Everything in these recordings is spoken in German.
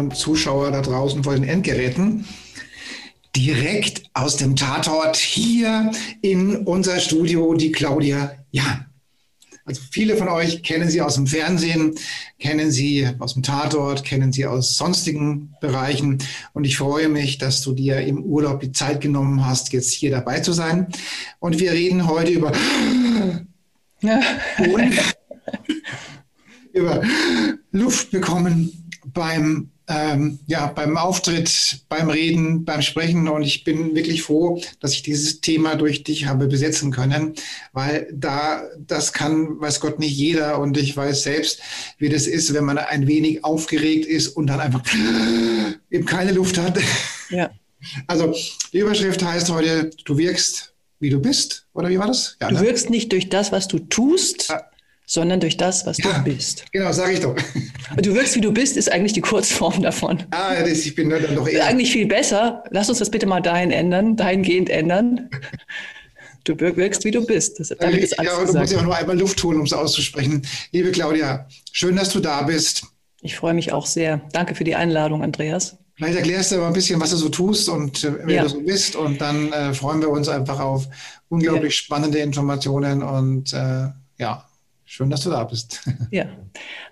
Und Zuschauer da draußen vor den Endgeräten. Direkt aus dem Tatort hier in unser Studio die Claudia Jahn. Also viele von euch kennen sie aus dem Fernsehen, kennen sie aus dem Tatort, kennen sie aus sonstigen Bereichen. Und ich freue mich, dass du dir im Urlaub die Zeit genommen hast, jetzt hier dabei zu sein. Und wir reden heute über ja. über Luft bekommen beim, ähm, ja, beim Auftritt, beim Reden, beim Sprechen. Und ich bin wirklich froh, dass ich dieses Thema durch dich habe besetzen können, weil da, das kann, weiß Gott, nicht jeder. Und ich weiß selbst, wie das ist, wenn man ein wenig aufgeregt ist und dann einfach eben keine Luft hat. Ja. Also, die Überschrift heißt heute, du wirkst, wie du bist, oder wie war das? Ja, du ne? wirkst nicht durch das, was du tust, ja sondern durch das, was ja, du bist. Genau, sage ich doch. Und du wirkst, wie du bist, ist eigentlich die Kurzform davon. Ah, das, ich bin dann doch eher. Eigentlich viel besser. Lass uns das bitte mal dahin ändern, dahingehend ändern. Du wirkst, wie du bist. Das, damit ist alles ja, du musst ja auch nur einmal Luft holen, um es auszusprechen. Liebe Claudia, schön, dass du da bist. Ich freue mich auch sehr. Danke für die Einladung, Andreas. Vielleicht erklärst du aber ein bisschen, was du so tust und äh, wer ja. du so bist. Und dann äh, freuen wir uns einfach auf unglaublich ja. spannende Informationen und äh, ja, Schön, dass du da bist. Ja,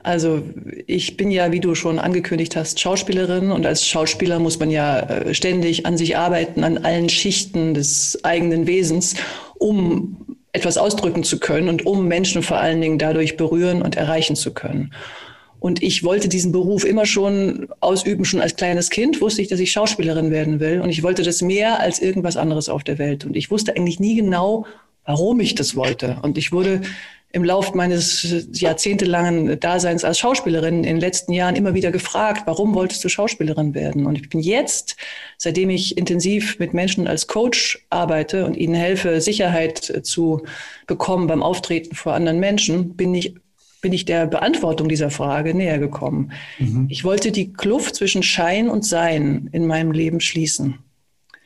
also ich bin ja, wie du schon angekündigt hast, Schauspielerin und als Schauspieler muss man ja äh, ständig an sich arbeiten, an allen Schichten des eigenen Wesens, um etwas ausdrücken zu können und um Menschen vor allen Dingen dadurch berühren und erreichen zu können. Und ich wollte diesen Beruf immer schon ausüben, schon als kleines Kind wusste ich, dass ich Schauspielerin werden will. Und ich wollte das mehr als irgendwas anderes auf der Welt. Und ich wusste eigentlich nie genau, warum ich das wollte. Und ich wurde im Lauf meines jahrzehntelangen Daseins als Schauspielerin in den letzten Jahren immer wieder gefragt, warum wolltest du Schauspielerin werden? Und ich bin jetzt, seitdem ich intensiv mit Menschen als Coach arbeite und ihnen helfe, Sicherheit zu bekommen beim Auftreten vor anderen Menschen, bin ich bin ich der Beantwortung dieser Frage näher gekommen. Mhm. Ich wollte die Kluft zwischen Schein und Sein in meinem Leben schließen.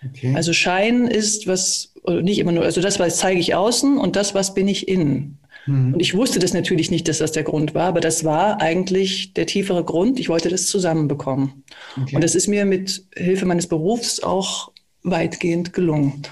Okay. Also Schein ist was, nicht immer nur, also das, was zeige ich außen und das, was bin ich innen. Mhm. Und ich wusste das natürlich nicht, dass das der Grund war, aber das war eigentlich der tiefere Grund. Ich wollte das zusammenbekommen. Okay. Und das ist mir mit Hilfe meines Berufs auch weitgehend gelungen.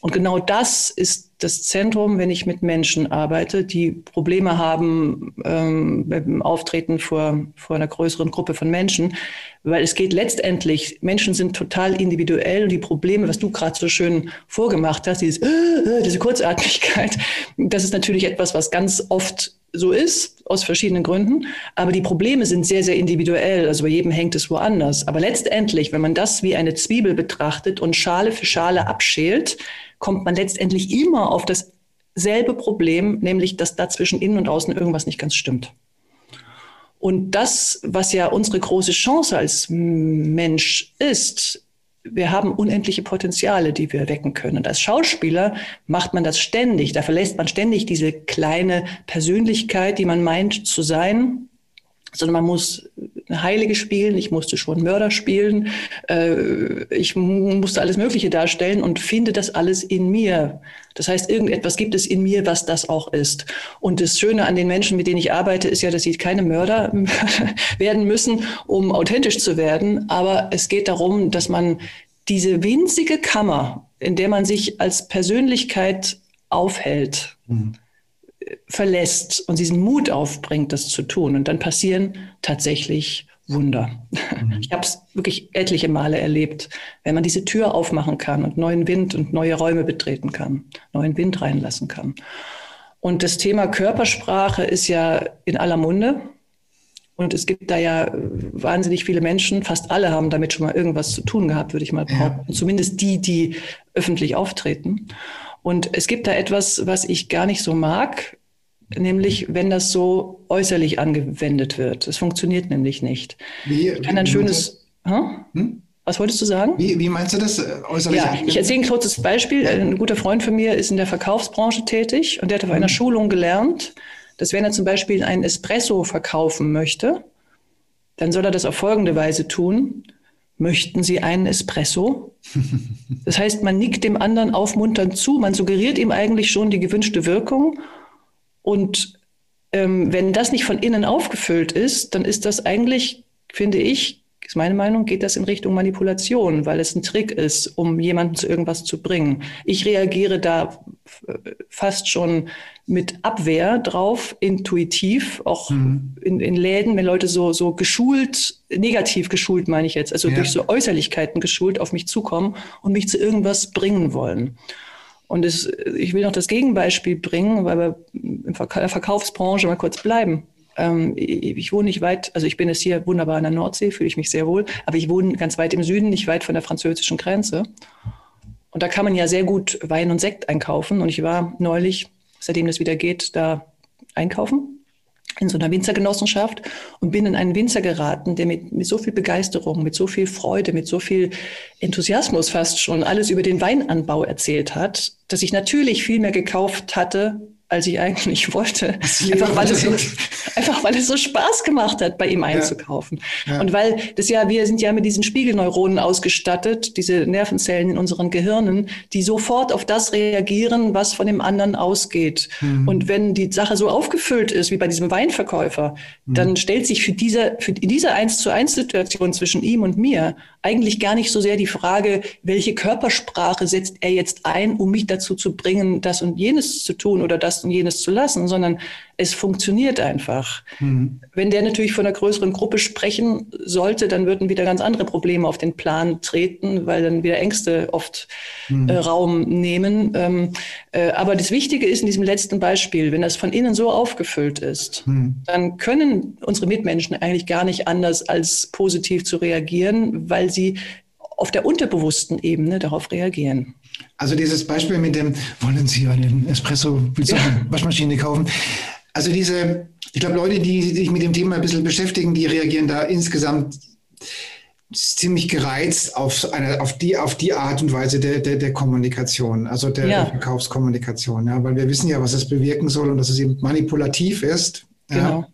Und genau das ist das Zentrum, wenn ich mit Menschen arbeite, die Probleme haben ähm, beim Auftreten vor, vor einer größeren Gruppe von Menschen. Weil es geht letztendlich, Menschen sind total individuell und die Probleme, was du gerade so schön vorgemacht hast, dieses, äh, äh, diese Kurzatmigkeit, das ist natürlich etwas, was ganz oft so ist, aus verschiedenen Gründen. Aber die Probleme sind sehr, sehr individuell. Also bei jedem hängt es woanders. Aber letztendlich, wenn man das wie eine Zwiebel betrachtet und Schale für Schale abschält, kommt man letztendlich immer auf dasselbe Problem, nämlich dass da zwischen innen und außen irgendwas nicht ganz stimmt. Und das, was ja unsere große Chance als Mensch ist, wir haben unendliche Potenziale, die wir wecken können. Und als Schauspieler macht man das ständig. Da verlässt man ständig diese kleine Persönlichkeit, die man meint zu sein, sondern man muss eine Heilige spielen, ich musste schon Mörder spielen, äh, ich musste alles Mögliche darstellen und finde das alles in mir. Das heißt, irgendetwas gibt es in mir, was das auch ist. Und das Schöne an den Menschen, mit denen ich arbeite, ist ja, dass sie keine Mörder werden müssen, um authentisch zu werden. Aber es geht darum, dass man diese winzige Kammer, in der man sich als Persönlichkeit aufhält, mhm verlässt und diesen Mut aufbringt, das zu tun. Und dann passieren tatsächlich Wunder. Mhm. Ich habe es wirklich etliche Male erlebt, wenn man diese Tür aufmachen kann und neuen Wind und neue Räume betreten kann, neuen Wind reinlassen kann. Und das Thema Körpersprache ist ja in aller Munde. Und es gibt da ja wahnsinnig viele Menschen, fast alle haben damit schon mal irgendwas zu tun gehabt, würde ich mal behaupten. Ja. Zumindest die, die öffentlich auftreten. Und es gibt da etwas, was ich gar nicht so mag, nämlich wenn das so äußerlich angewendet wird. Es funktioniert nämlich nicht. Wie, ich kann ein schönes. Hm? Was wolltest du sagen? Wie, wie meinst du das äh, äußerlich? Ja, ich erzähle ein kurzes Beispiel. Ja. Ein guter Freund von mir ist in der Verkaufsbranche tätig und der hat auf mhm. einer Schulung gelernt, dass wenn er zum Beispiel einen Espresso verkaufen möchte, dann soll er das auf folgende Weise tun. Möchten Sie einen Espresso? Das heißt, man nickt dem anderen aufmunternd zu, man suggeriert ihm eigentlich schon die gewünschte Wirkung. Und ähm, wenn das nicht von innen aufgefüllt ist, dann ist das eigentlich, finde ich, ist meine Meinung, geht das in Richtung Manipulation, weil es ein Trick ist, um jemanden zu irgendwas zu bringen. Ich reagiere da fast schon mit Abwehr drauf, intuitiv, auch mhm. in, in, Läden, wenn Leute so, so geschult, negativ geschult meine ich jetzt, also ja. durch so Äußerlichkeiten geschult auf mich zukommen und mich zu irgendwas bringen wollen. Und es, ich will noch das Gegenbeispiel bringen, weil wir in der Verkaufsbranche mal kurz bleiben. Ähm, ich wohne nicht weit, also ich bin jetzt hier wunderbar an der Nordsee, fühle ich mich sehr wohl, aber ich wohne ganz weit im Süden, nicht weit von der französischen Grenze. Und da kann man ja sehr gut Wein und Sekt einkaufen. Und ich war neulich, seitdem das wieder geht, da einkaufen in so einer Winzergenossenschaft und bin in einen Winzer geraten, der mit, mit so viel Begeisterung, mit so viel Freude, mit so viel Enthusiasmus fast schon alles über den Weinanbau erzählt hat, dass ich natürlich viel mehr gekauft hatte, als ich eigentlich wollte. Einfach weil, es so, einfach weil es so Spaß gemacht hat, bei ihm einzukaufen. Ja. Ja. Und weil das ja, wir sind ja mit diesen Spiegelneuronen ausgestattet, diese Nervenzellen in unseren Gehirnen, die sofort auf das reagieren, was von dem anderen ausgeht. Mhm. Und wenn die Sache so aufgefüllt ist, wie bei diesem Weinverkäufer, mhm. dann stellt sich für diese, für diese eins zu eins Situation zwischen ihm und mir eigentlich gar nicht so sehr die Frage, welche Körpersprache setzt er jetzt ein, um mich dazu zu bringen, das und jenes zu tun oder das und jenes zu lassen, sondern es funktioniert einfach. Mhm. Wenn der natürlich von einer größeren Gruppe sprechen sollte, dann würden wieder ganz andere Probleme auf den Plan treten, weil dann wieder Ängste oft mhm. äh, Raum nehmen. Ähm, äh, aber das Wichtige ist in diesem letzten Beispiel, wenn das von innen so aufgefüllt ist, mhm. dann können unsere Mitmenschen eigentlich gar nicht anders als positiv zu reagieren, weil sie auf der unterbewussten Ebene darauf reagieren. Also dieses Beispiel mit dem, wollen Sie einen Espresso, willst du ja. eine Waschmaschine kaufen? Also diese, ich glaube, Leute, die sich mit dem Thema ein bisschen beschäftigen, die reagieren da insgesamt ziemlich gereizt auf, eine, auf, die, auf die Art und Weise der, der, der Kommunikation, also der, ja. der Verkaufskommunikation, ja, weil wir wissen ja, was es bewirken soll und dass es eben manipulativ ist. Genau. Ja.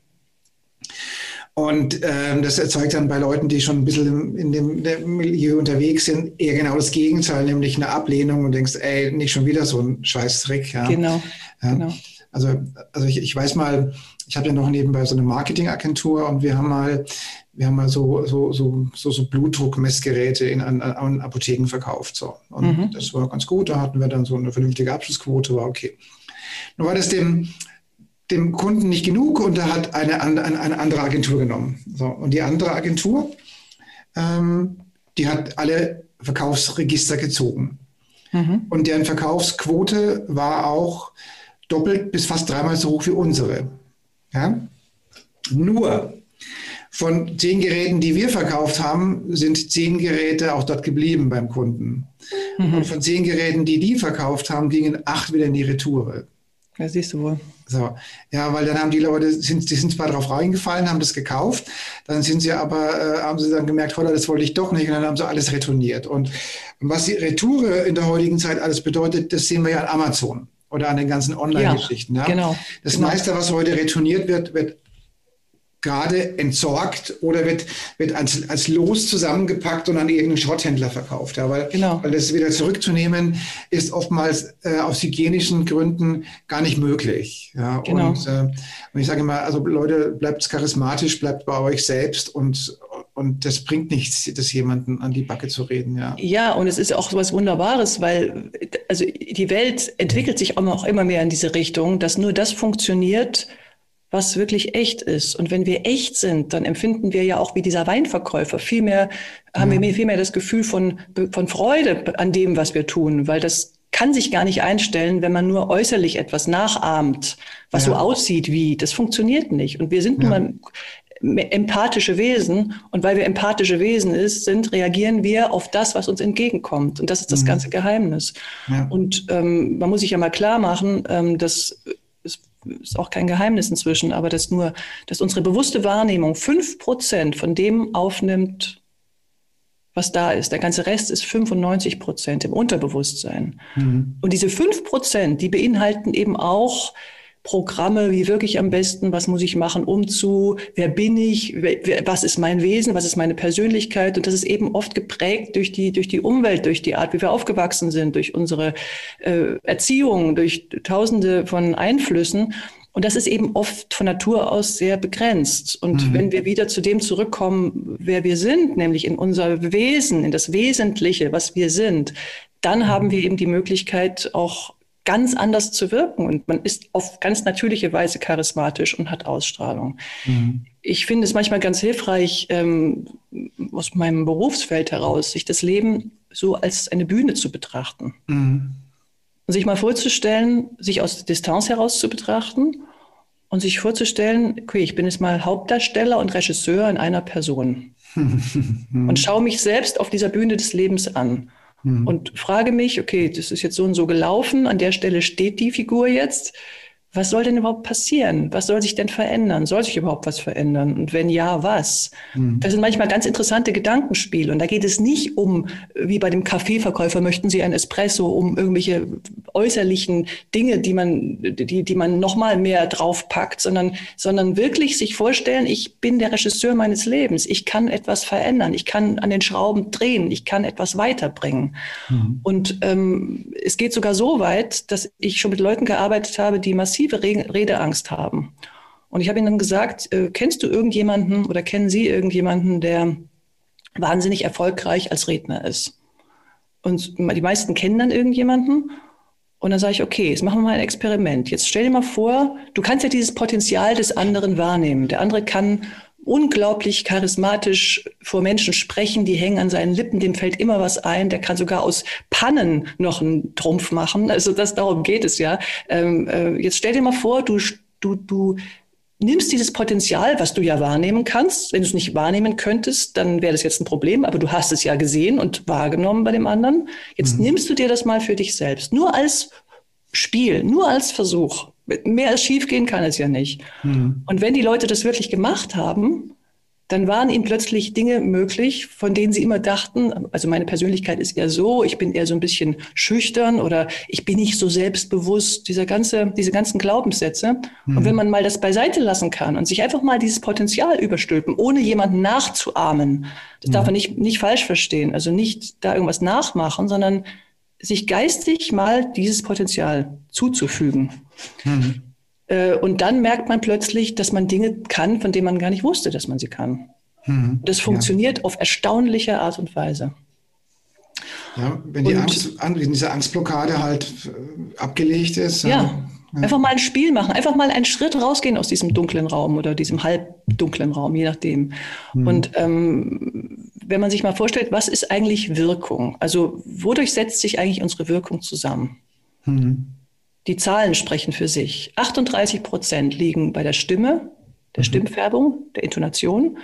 Und ähm, das erzeugt dann bei Leuten, die schon ein bisschen in dem Milieu unterwegs sind, eher genau das Gegenteil, nämlich eine Ablehnung und denkst, ey, nicht schon wieder so ein Scheißtrick. Ja. Genau. Ja. genau. Also, also ich, ich weiß mal, ich habe ja noch nebenbei so eine Marketingagentur und wir haben mal, wir haben mal so, so, so, so, so Blutdruckmessgeräte in, an, an Apotheken verkauft. So. Und mhm. das war ganz gut. Da hatten wir dann so eine vernünftige Abschlussquote, war okay. Nur war das dem, dem Kunden nicht genug und er hat eine, eine, eine andere Agentur genommen. So. Und die andere Agentur, ähm, die hat alle Verkaufsregister gezogen. Mhm. Und deren Verkaufsquote war auch doppelt bis fast dreimal so hoch wie unsere. Ja? Nur von zehn Geräten, die wir verkauft haben, sind zehn Geräte auch dort geblieben beim Kunden. Mhm. Und von zehn Geräten, die die verkauft haben, gingen acht wieder in die Retoure. Ja, siehst du wohl. So, ja, weil dann haben die Leute, sind, die sind zwar drauf reingefallen, haben das gekauft, dann sind sie aber, äh, haben sie dann gemerkt, holla, das wollte ich doch nicht, und dann haben sie alles retourniert. Und was die Retoure in der heutigen Zeit alles bedeutet, das sehen wir ja an Amazon oder an den ganzen Online-Geschichten. Ja, ja, Genau. Das genau. meiste, was heute retourniert wird, wird gerade entsorgt oder wird, wird als, als Los zusammengepackt und an irgendeinen Schrotthändler verkauft. Ja, weil, genau. weil das wieder zurückzunehmen ist oftmals äh, aus hygienischen Gründen gar nicht möglich. Ja, genau. und, äh, und ich sage immer, also Leute, bleibt charismatisch, bleibt bei euch selbst und, und das bringt nichts, das jemanden an die Backe zu reden, ja. Ja, und es ist auch so was Wunderbares, weil also die Welt entwickelt sich auch immer mehr in diese Richtung, dass nur das funktioniert, was wirklich echt ist. Und wenn wir echt sind, dann empfinden wir ja auch wie dieser Weinverkäufer viel mehr, haben ja. wir viel mehr das Gefühl von, von Freude an dem, was wir tun, weil das kann sich gar nicht einstellen, wenn man nur äußerlich etwas nachahmt, was ja. so aussieht wie. Das funktioniert nicht. Und wir sind ja. nun mal empathische Wesen. Und weil wir empathische Wesen ist, sind, reagieren wir auf das, was uns entgegenkommt. Und das ist das mhm. ganze Geheimnis. Ja. Und ähm, man muss sich ja mal klar machen, ähm, dass ist auch kein Geheimnis inzwischen, aber dass nur, dass unsere bewusste Wahrnehmung fünf Prozent von dem aufnimmt, was da ist. Der ganze Rest ist 95 Prozent im Unterbewusstsein. Mhm. Und diese fünf Prozent, die beinhalten eben auch Programme, wie wirklich am besten, was muss ich machen, um zu, wer bin ich, wer, was ist mein Wesen, was ist meine Persönlichkeit. Und das ist eben oft geprägt durch die, durch die Umwelt, durch die Art, wie wir aufgewachsen sind, durch unsere äh, Erziehung, durch tausende von Einflüssen. Und das ist eben oft von Natur aus sehr begrenzt. Und mhm. wenn wir wieder zu dem zurückkommen, wer wir sind, nämlich in unser Wesen, in das Wesentliche, was wir sind, dann mhm. haben wir eben die Möglichkeit, auch ganz anders zu wirken und man ist auf ganz natürliche Weise charismatisch und hat Ausstrahlung. Mhm. Ich finde es manchmal ganz hilfreich, ähm, aus meinem Berufsfeld heraus, sich das Leben so als eine Bühne zu betrachten. Mhm. Und sich mal vorzustellen, sich aus der Distanz heraus zu betrachten und sich vorzustellen, okay, ich bin jetzt mal Hauptdarsteller und Regisseur in einer Person und schaue mich selbst auf dieser Bühne des Lebens an mhm. und frage mich, okay, das ist jetzt so und so gelaufen, an der Stelle steht die Figur jetzt was soll denn überhaupt passieren? Was soll sich denn verändern? Soll sich überhaupt was verändern? Und wenn ja, was? Mhm. Das sind manchmal ganz interessante Gedankenspiele. Und da geht es nicht um, wie bei dem Kaffeeverkäufer, möchten Sie ein Espresso, um irgendwelche äußerlichen Dinge, die man, die, die man nochmal mehr draufpackt, sondern, sondern wirklich sich vorstellen, ich bin der Regisseur meines Lebens. Ich kann etwas verändern. Ich kann an den Schrauben drehen. Ich kann etwas weiterbringen. Mhm. Und ähm, es geht sogar so weit, dass ich schon mit Leuten gearbeitet habe, die massiv massive Redeangst haben. Und ich habe ihnen dann gesagt, äh, kennst du irgendjemanden oder kennen Sie irgendjemanden, der wahnsinnig erfolgreich als Redner ist? Und die meisten kennen dann irgendjemanden. Und dann sage ich, okay, jetzt machen wir mal ein Experiment. Jetzt stell dir mal vor, du kannst ja dieses Potenzial des anderen wahrnehmen. Der andere kann unglaublich charismatisch vor Menschen sprechen, die hängen an seinen Lippen, dem fällt immer was ein, der kann sogar aus Pannen noch einen Trumpf machen. Also das darum geht es ja. Ähm, äh, jetzt stell dir mal vor, du, du, du nimmst dieses Potenzial, was du ja wahrnehmen kannst. Wenn du es nicht wahrnehmen könntest, dann wäre das jetzt ein Problem, aber du hast es ja gesehen und wahrgenommen bei dem anderen. Jetzt mhm. nimmst du dir das mal für dich selbst, nur als Spiel, nur als Versuch. Mehr als schief gehen kann es ja nicht. Mhm. Und wenn die Leute das wirklich gemacht haben, dann waren ihnen plötzlich Dinge möglich, von denen sie immer dachten, also meine Persönlichkeit ist eher so, ich bin eher so ein bisschen schüchtern oder ich bin nicht so selbstbewusst, dieser ganze, diese ganzen Glaubenssätze. Mhm. Und wenn man mal das beiseite lassen kann und sich einfach mal dieses Potenzial überstülpen, ohne jemanden nachzuahmen, das mhm. darf man nicht, nicht falsch verstehen, also nicht da irgendwas nachmachen, sondern sich geistig mal dieses Potenzial zuzufügen. Mhm. Äh, und dann merkt man plötzlich, dass man Dinge kann, von denen man gar nicht wusste, dass man sie kann. Mhm. Das funktioniert ja. auf erstaunliche Art und Weise. Ja, wenn, die Angst, wenn diese Angstblockade halt äh, abgelegt ist. Ja, ja, einfach mal ein Spiel machen, einfach mal einen Schritt rausgehen aus diesem dunklen Raum oder diesem halbdunklen Raum, je nachdem. Mhm. Und ähm, wenn man sich mal vorstellt, was ist eigentlich Wirkung? Also wodurch setzt sich eigentlich unsere Wirkung zusammen? Mhm. Die Zahlen sprechen für sich. 38 Prozent liegen bei der Stimme, der mhm. Stimmfärbung, der Intonation.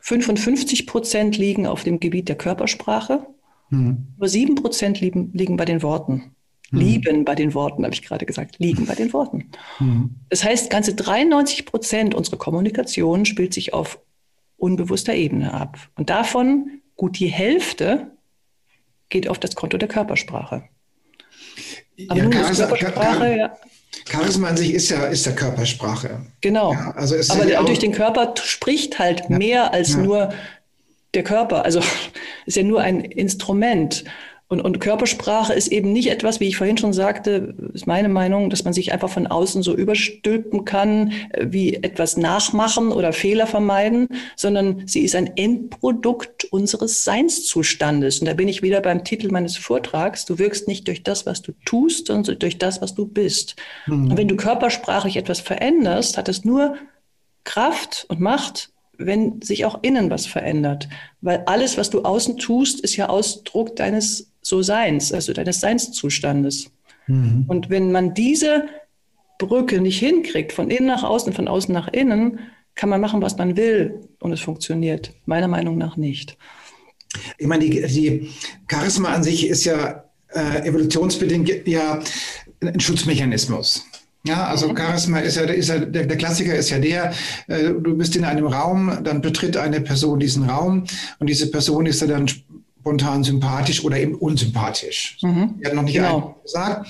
55 Prozent liegen auf dem Gebiet der Körpersprache. Mhm. Nur 7 Prozent liegen, liegen bei den Worten. Mhm. Lieben bei den Worten, habe ich gerade gesagt. Liegen bei den Worten. Mhm. Das heißt, ganze 93 Prozent unserer Kommunikation spielt sich auf unbewusster Ebene ab. Und davon gut die Hälfte geht auf das Konto der Körpersprache. Aber ja, Charisma, Körpersprache, ja. Charisma an sich ist ja, ist ja Körpersprache. Genau. Ja, also Aber ja durch den Körper spricht halt mehr als nur der Körper. Also ist ja nur ein Instrument. Und, und Körpersprache ist eben nicht etwas, wie ich vorhin schon sagte, ist meine Meinung, dass man sich einfach von außen so überstülpen kann, äh, wie etwas nachmachen oder Fehler vermeiden, sondern sie ist ein Endprodukt unseres Seinszustandes. Und da bin ich wieder beim Titel meines Vortrags. Du wirkst nicht durch das, was du tust, sondern durch das, was du bist. Mhm. Und wenn du körpersprachlich etwas veränderst, hat es nur Kraft und Macht, wenn sich auch innen was verändert. Weil alles, was du außen tust, ist ja Ausdruck deines so Seins, also deines Seinszustandes. Mhm. Und wenn man diese Brücke nicht hinkriegt, von innen nach außen, von außen nach innen, kann man machen, was man will und es funktioniert. Meiner Meinung nach nicht. Ich meine, die, die Charisma an sich ist ja äh, evolutionsbedingt ja ein Schutzmechanismus. Ja, also mhm. Charisma ist ja, ist ja der, der, Klassiker ist ja der, äh, du bist in einem Raum, dann betritt eine Person diesen Raum und diese Person ist ja dann spontan sympathisch oder eben unsympathisch. Mhm. Er hat noch nicht genau. gesagt.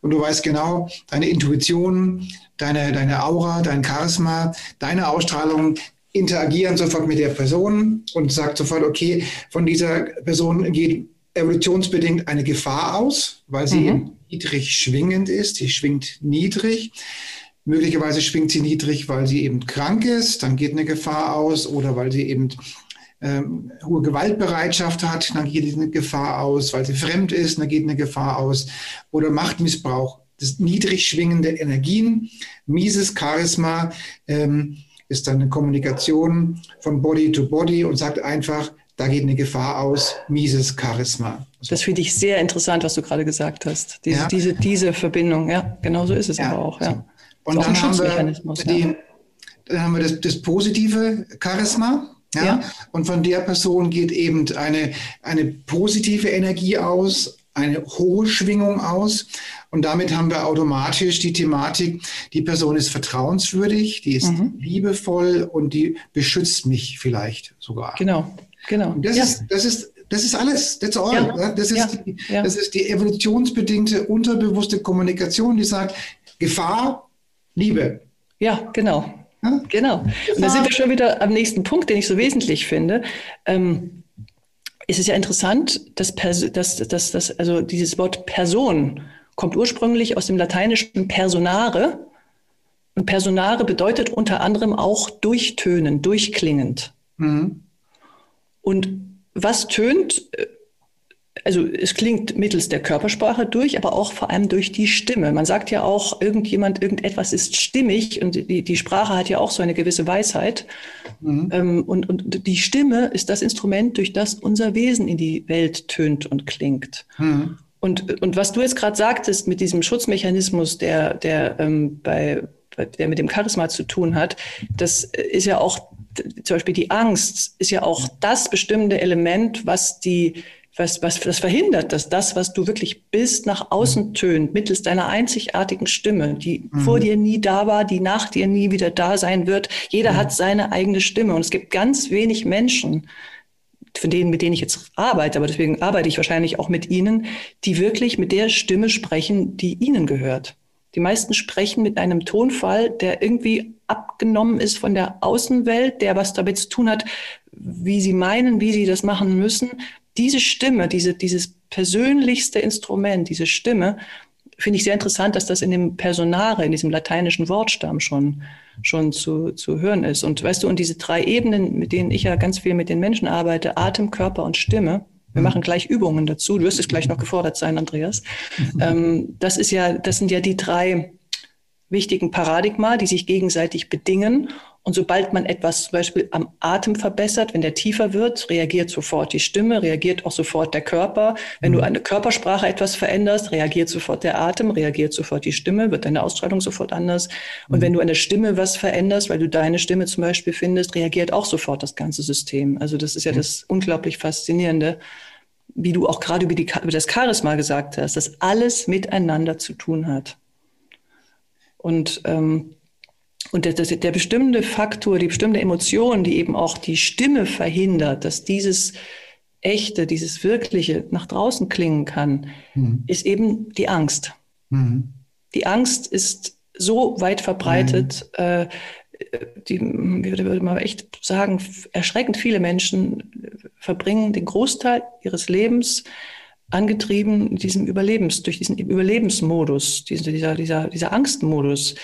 Und du weißt genau, deine Intuition, deine, deine Aura, dein Charisma, deine Ausstrahlung interagieren sofort mit der Person und sagt sofort, okay, von dieser Person geht evolutionsbedingt eine Gefahr aus, weil sie mhm. Niedrig schwingend ist. Sie schwingt niedrig. Möglicherweise schwingt sie niedrig, weil sie eben krank ist. Dann geht eine Gefahr aus oder weil sie eben ähm, hohe Gewaltbereitschaft hat, dann geht eine Gefahr aus, weil sie fremd ist, dann geht eine Gefahr aus. Oder Machtmissbrauch, das niedrig schwingende Energien, mieses Charisma ähm, ist dann eine Kommunikation von Body to Body und sagt einfach, da geht eine Gefahr aus, mieses Charisma. Das finde ich sehr interessant, was du gerade gesagt hast. Diese, ja. diese, diese Verbindung, ja, genau so ist es ja. aber auch. Ja. Und dann haben, wir die, dann haben wir das, das positive Charisma. Ja? ja? Und von der Person geht eben eine, eine positive Energie aus, eine hohe Schwingung aus. Und damit haben wir automatisch die Thematik, die Person ist vertrauenswürdig, die ist mhm. liebevoll und die beschützt mich vielleicht sogar. Genau, genau. Und das, ja. ist, das, ist, das ist alles, that's all. Ja. Das, ist ja. Die, das ist die evolutionsbedingte, unterbewusste Kommunikation, die sagt, Gefahr, Liebe. Ja, genau. Genau. Und da sind wir schon wieder am nächsten Punkt, den ich so wesentlich finde. Ähm, es ist ja interessant, dass, dass, dass, dass also dieses Wort Person kommt ursprünglich aus dem lateinischen personare. Und personare bedeutet unter anderem auch durchtönen, durchklingend. Mhm. Und was tönt, äh, also es klingt mittels der Körpersprache durch, aber auch vor allem durch die Stimme. Man sagt ja auch, irgendjemand, irgendetwas ist stimmig und die, die Sprache hat ja auch so eine gewisse Weisheit. Mhm. Ähm, und, und die Stimme ist das Instrument, durch das unser Wesen in die Welt tönt und klingt. Mhm. Und, und was du jetzt gerade sagtest mit diesem Schutzmechanismus, der, der, ähm, bei, der mit dem Charisma zu tun hat, das ist ja auch, zum Beispiel die Angst ist ja auch das bestimmende Element, was die was, was das verhindert, dass das, was du wirklich bist, nach außen mhm. tönt, mittels deiner einzigartigen Stimme, die mhm. vor dir nie da war, die nach dir nie wieder da sein wird. Jeder mhm. hat seine eigene Stimme und es gibt ganz wenig Menschen, von denen, mit denen ich jetzt arbeite, aber deswegen arbeite ich wahrscheinlich auch mit ihnen, die wirklich mit der Stimme sprechen, die ihnen gehört. Die meisten sprechen mit einem Tonfall, der irgendwie abgenommen ist von der Außenwelt, der was damit zu tun hat, wie sie meinen, wie sie das machen müssen, diese Stimme, diese, dieses persönlichste Instrument, diese Stimme, finde ich sehr interessant, dass das in dem Personare, in diesem lateinischen Wortstamm schon, schon zu, zu hören ist. Und weißt du, und diese drei Ebenen, mit denen ich ja ganz viel mit den Menschen arbeite, Atem, Körper und Stimme, wir mhm. machen gleich Übungen dazu. Du wirst es gleich noch gefordert sein, Andreas. Mhm. Ähm, das ist ja, das sind ja die drei wichtigen Paradigma, die sich gegenseitig bedingen und sobald man etwas zum Beispiel am Atem verbessert, wenn der tiefer wird, reagiert sofort die Stimme, reagiert auch sofort der Körper. Wenn mhm. du eine Körpersprache etwas veränderst, reagiert sofort der Atem, reagiert sofort die Stimme, wird deine Ausstrahlung sofort anders. Und mhm. wenn du an der Stimme was veränderst, weil du deine Stimme zum Beispiel findest, reagiert auch sofort das ganze System. Also das ist ja mhm. das unglaublich Faszinierende, wie du auch gerade über, die, über das Charisma gesagt hast, dass alles miteinander zu tun hat. Und ähm, und der, der bestimmte Faktor, die bestimmte Emotion, die eben auch die Stimme verhindert, dass dieses Echte, dieses Wirkliche nach draußen klingen kann, mhm. ist eben die Angst. Mhm. Die Angst ist so weit verbreitet, mhm. äh, die, würde man echt sagen, erschreckend viele Menschen verbringen den Großteil ihres Lebens angetrieben in diesem Überlebens, durch diesen Überlebensmodus, dieser, dieser, dieser Angstmodus,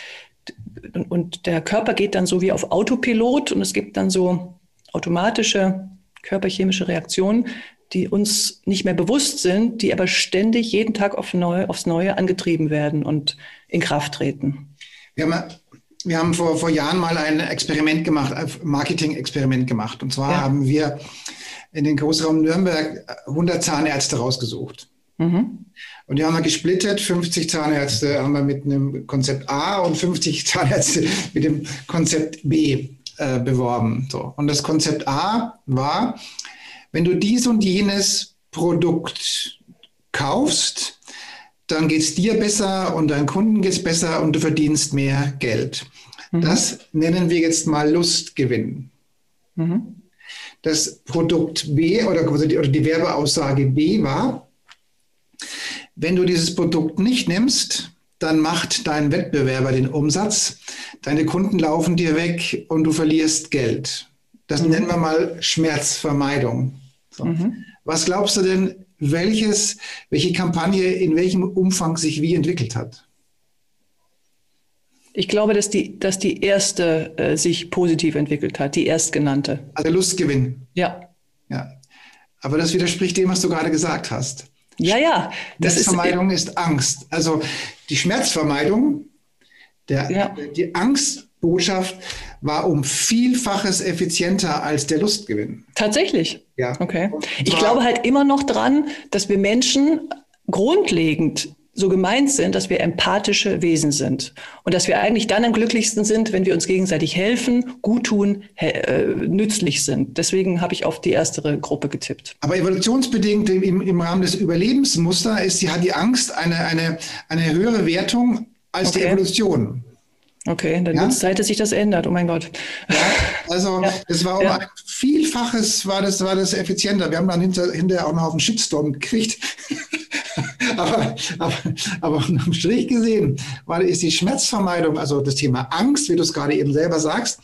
und der Körper geht dann so wie auf Autopilot und es gibt dann so automatische körperchemische Reaktionen, die uns nicht mehr bewusst sind, die aber ständig jeden Tag auf neu, aufs Neue angetrieben werden und in Kraft treten. Wir haben, wir haben vor, vor Jahren mal ein Experiment gemacht, ein Marketing-Experiment gemacht. Und zwar ja. haben wir in den Großraum Nürnberg 100 Zahnärzte rausgesucht. Mhm. Und die haben wir gesplittet. 50 Zahnärzte haben wir mit einem Konzept A und 50 Zahnärzte mit dem Konzept B äh, beworben. So. Und das Konzept A war, wenn du dies und jenes Produkt kaufst, dann geht es dir besser und deinen Kunden geht es besser und du verdienst mehr Geld. Mhm. Das nennen wir jetzt mal Lustgewinn. Mhm. Das Produkt B oder oder die Werbeaussage B war, wenn du dieses Produkt nicht nimmst, dann macht dein Wettbewerber den Umsatz, deine Kunden laufen dir weg und du verlierst Geld. Das mhm. nennen wir mal Schmerzvermeidung. So. Mhm. Was glaubst du denn, welches, welche Kampagne in welchem Umfang sich wie entwickelt hat? Ich glaube, dass die, dass die erste äh, sich positiv entwickelt hat, die erstgenannte. Also Lustgewinn. Ja. Ja. Aber das widerspricht dem, was du gerade gesagt hast. Ja, ja. Das Schmerzvermeidung ist, ist, Angst. Also die Schmerzvermeidung, der, ja. die Angstbotschaft war um Vielfaches effizienter als der Lustgewinn. Tatsächlich. Ja. Okay. Ich glaube halt immer noch dran, dass wir Menschen grundlegend so gemeint sind, dass wir empathische Wesen sind und dass wir eigentlich dann am glücklichsten sind, wenn wir uns gegenseitig helfen, gut tun, äh, nützlich sind. Deswegen habe ich auf die erstere Gruppe getippt. Aber evolutionsbedingt im, im Rahmen des Überlebensmusters ist, sie hat die Angst eine, eine, eine höhere Wertung als okay. die Evolution. Okay, dann ja? wird es Zeit, dass sich das ändert. Oh mein Gott. Ja, also ja. das war um ja. ein Vielfaches war das, war das effizienter. Wir haben dann hinter, hinterher auch noch auf den Shitstorm gekriegt. aber, aber, aber unterm Strich gesehen war, ist die Schmerzvermeidung, also das Thema Angst, wie du es gerade eben selber sagst,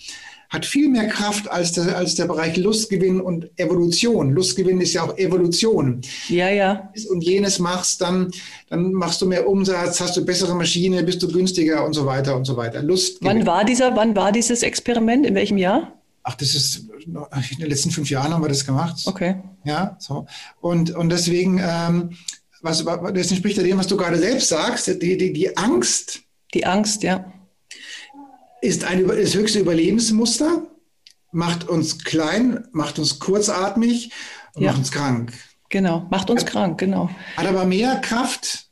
hat viel mehr Kraft als der, als der Bereich Lustgewinn und Evolution. Lustgewinn ist ja auch Evolution. Ja, ja. Und jenes machst, dann, dann machst du mehr Umsatz, hast du bessere Maschine, bist du günstiger und so weiter und so weiter. Lustgewinn. Wann war dieser, wann war dieses Experiment? In welchem Jahr? Ach, das ist in den letzten fünf Jahren haben wir das gemacht. Okay. Ja, so. Und, und deswegen, ähm, was, das entspricht ja dem, was du gerade selbst sagst, die, die, die Angst. Die Angst, ja. Ist ein das höchste Überlebensmuster, macht uns klein, macht uns kurzatmig und ja. macht uns krank. Genau, macht uns krank, genau. Hat aber mehr Kraft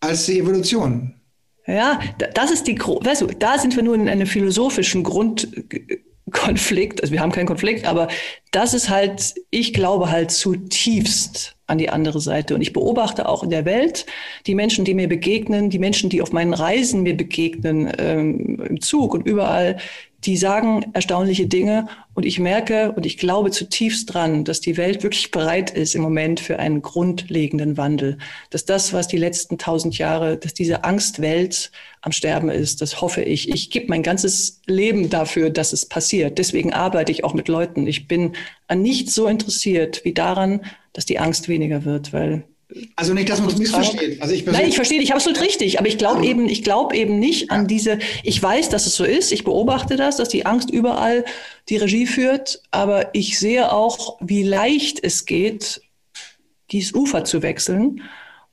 als die Evolution. Ja, das ist die, weißt du, da sind wir nur in einem philosophischen Grund, Konflikt, also wir haben keinen Konflikt, aber das ist halt, ich glaube halt zutiefst an die andere Seite. Und ich beobachte auch in der Welt die Menschen, die mir begegnen, die Menschen, die auf meinen Reisen mir begegnen, ähm, im Zug und überall, die sagen erstaunliche Dinge und ich merke und ich glaube zutiefst dran, dass die Welt wirklich bereit ist im Moment für einen grundlegenden Wandel. Dass das, was die letzten tausend Jahre, dass diese Angstwelt am Sterben ist, das hoffe ich. Ich gebe mein ganzes Leben dafür, dass es passiert. Deswegen arbeite ich auch mit Leuten. Ich bin an nichts so interessiert wie daran, dass die Angst weniger wird, weil also nicht, dass man es missversteht. Also ich Nein, ich verstehe dich absolut richtig, aber ich glaube eben, ich glaube eben nicht an diese, ich weiß, dass es so ist, ich beobachte das, dass die Angst überall die Regie führt, aber ich sehe auch, wie leicht es geht, dieses Ufer zu wechseln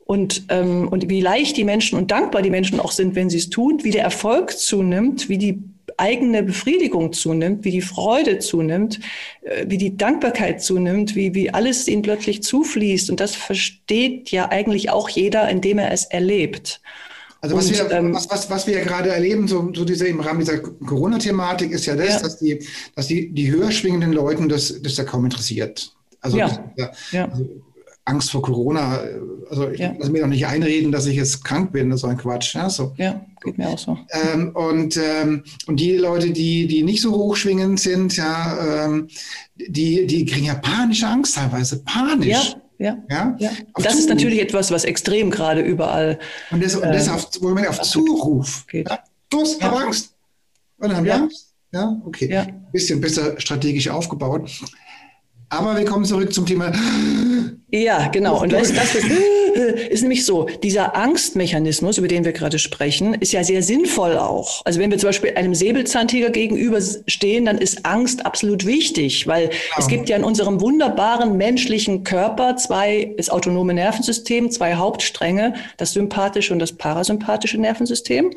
und, ähm, und wie leicht die Menschen und dankbar die Menschen auch sind, wenn sie es tun, wie der Erfolg zunimmt, wie die eigene Befriedigung zunimmt, wie die Freude zunimmt, äh, wie die Dankbarkeit zunimmt, wie, wie alles ihnen plötzlich zufließt. Und das versteht ja eigentlich auch jeder, indem er es erlebt. Also was, und, wir, ähm, was, was, was wir ja gerade erleben, so, so diese, im Rahmen dieser Corona-Thematik, ist ja das, ja. dass die, dass die, die höher schwingenden Leuten das, das ja kaum interessiert. Also, ja. Das, ja, also Angst vor Corona. Also ich ja. lasse mir doch nicht einreden, dass ich jetzt krank bin, das ist so ein Quatsch. Ja, so. ja geht mir auch so. Ähm, und, ähm, und die Leute, die, die nicht so hochschwingend sind, ja, ähm, die, die kriegen ja panische Angst teilweise. Panisch. Ja. Ja, ja. ja. das ist natürlich etwas, was extrem gerade überall. Und das, und das äh, auf, Moment, auf Zuruf geht. Ja, los, hab Angst. Und dann haben wir Angst. Ja, okay. Ja. Bisschen besser strategisch aufgebaut. Aber wir kommen zurück zum Thema. Ja, genau. Und weißt, das ist, ist nämlich so, dieser Angstmechanismus, über den wir gerade sprechen, ist ja sehr sinnvoll auch. Also wenn wir zum Beispiel einem Säbelzahntiger gegenüberstehen, dann ist Angst absolut wichtig, weil genau. es gibt ja in unserem wunderbaren menschlichen Körper zwei, das autonome Nervensystem, zwei Hauptstränge, das sympathische und das parasympathische Nervensystem.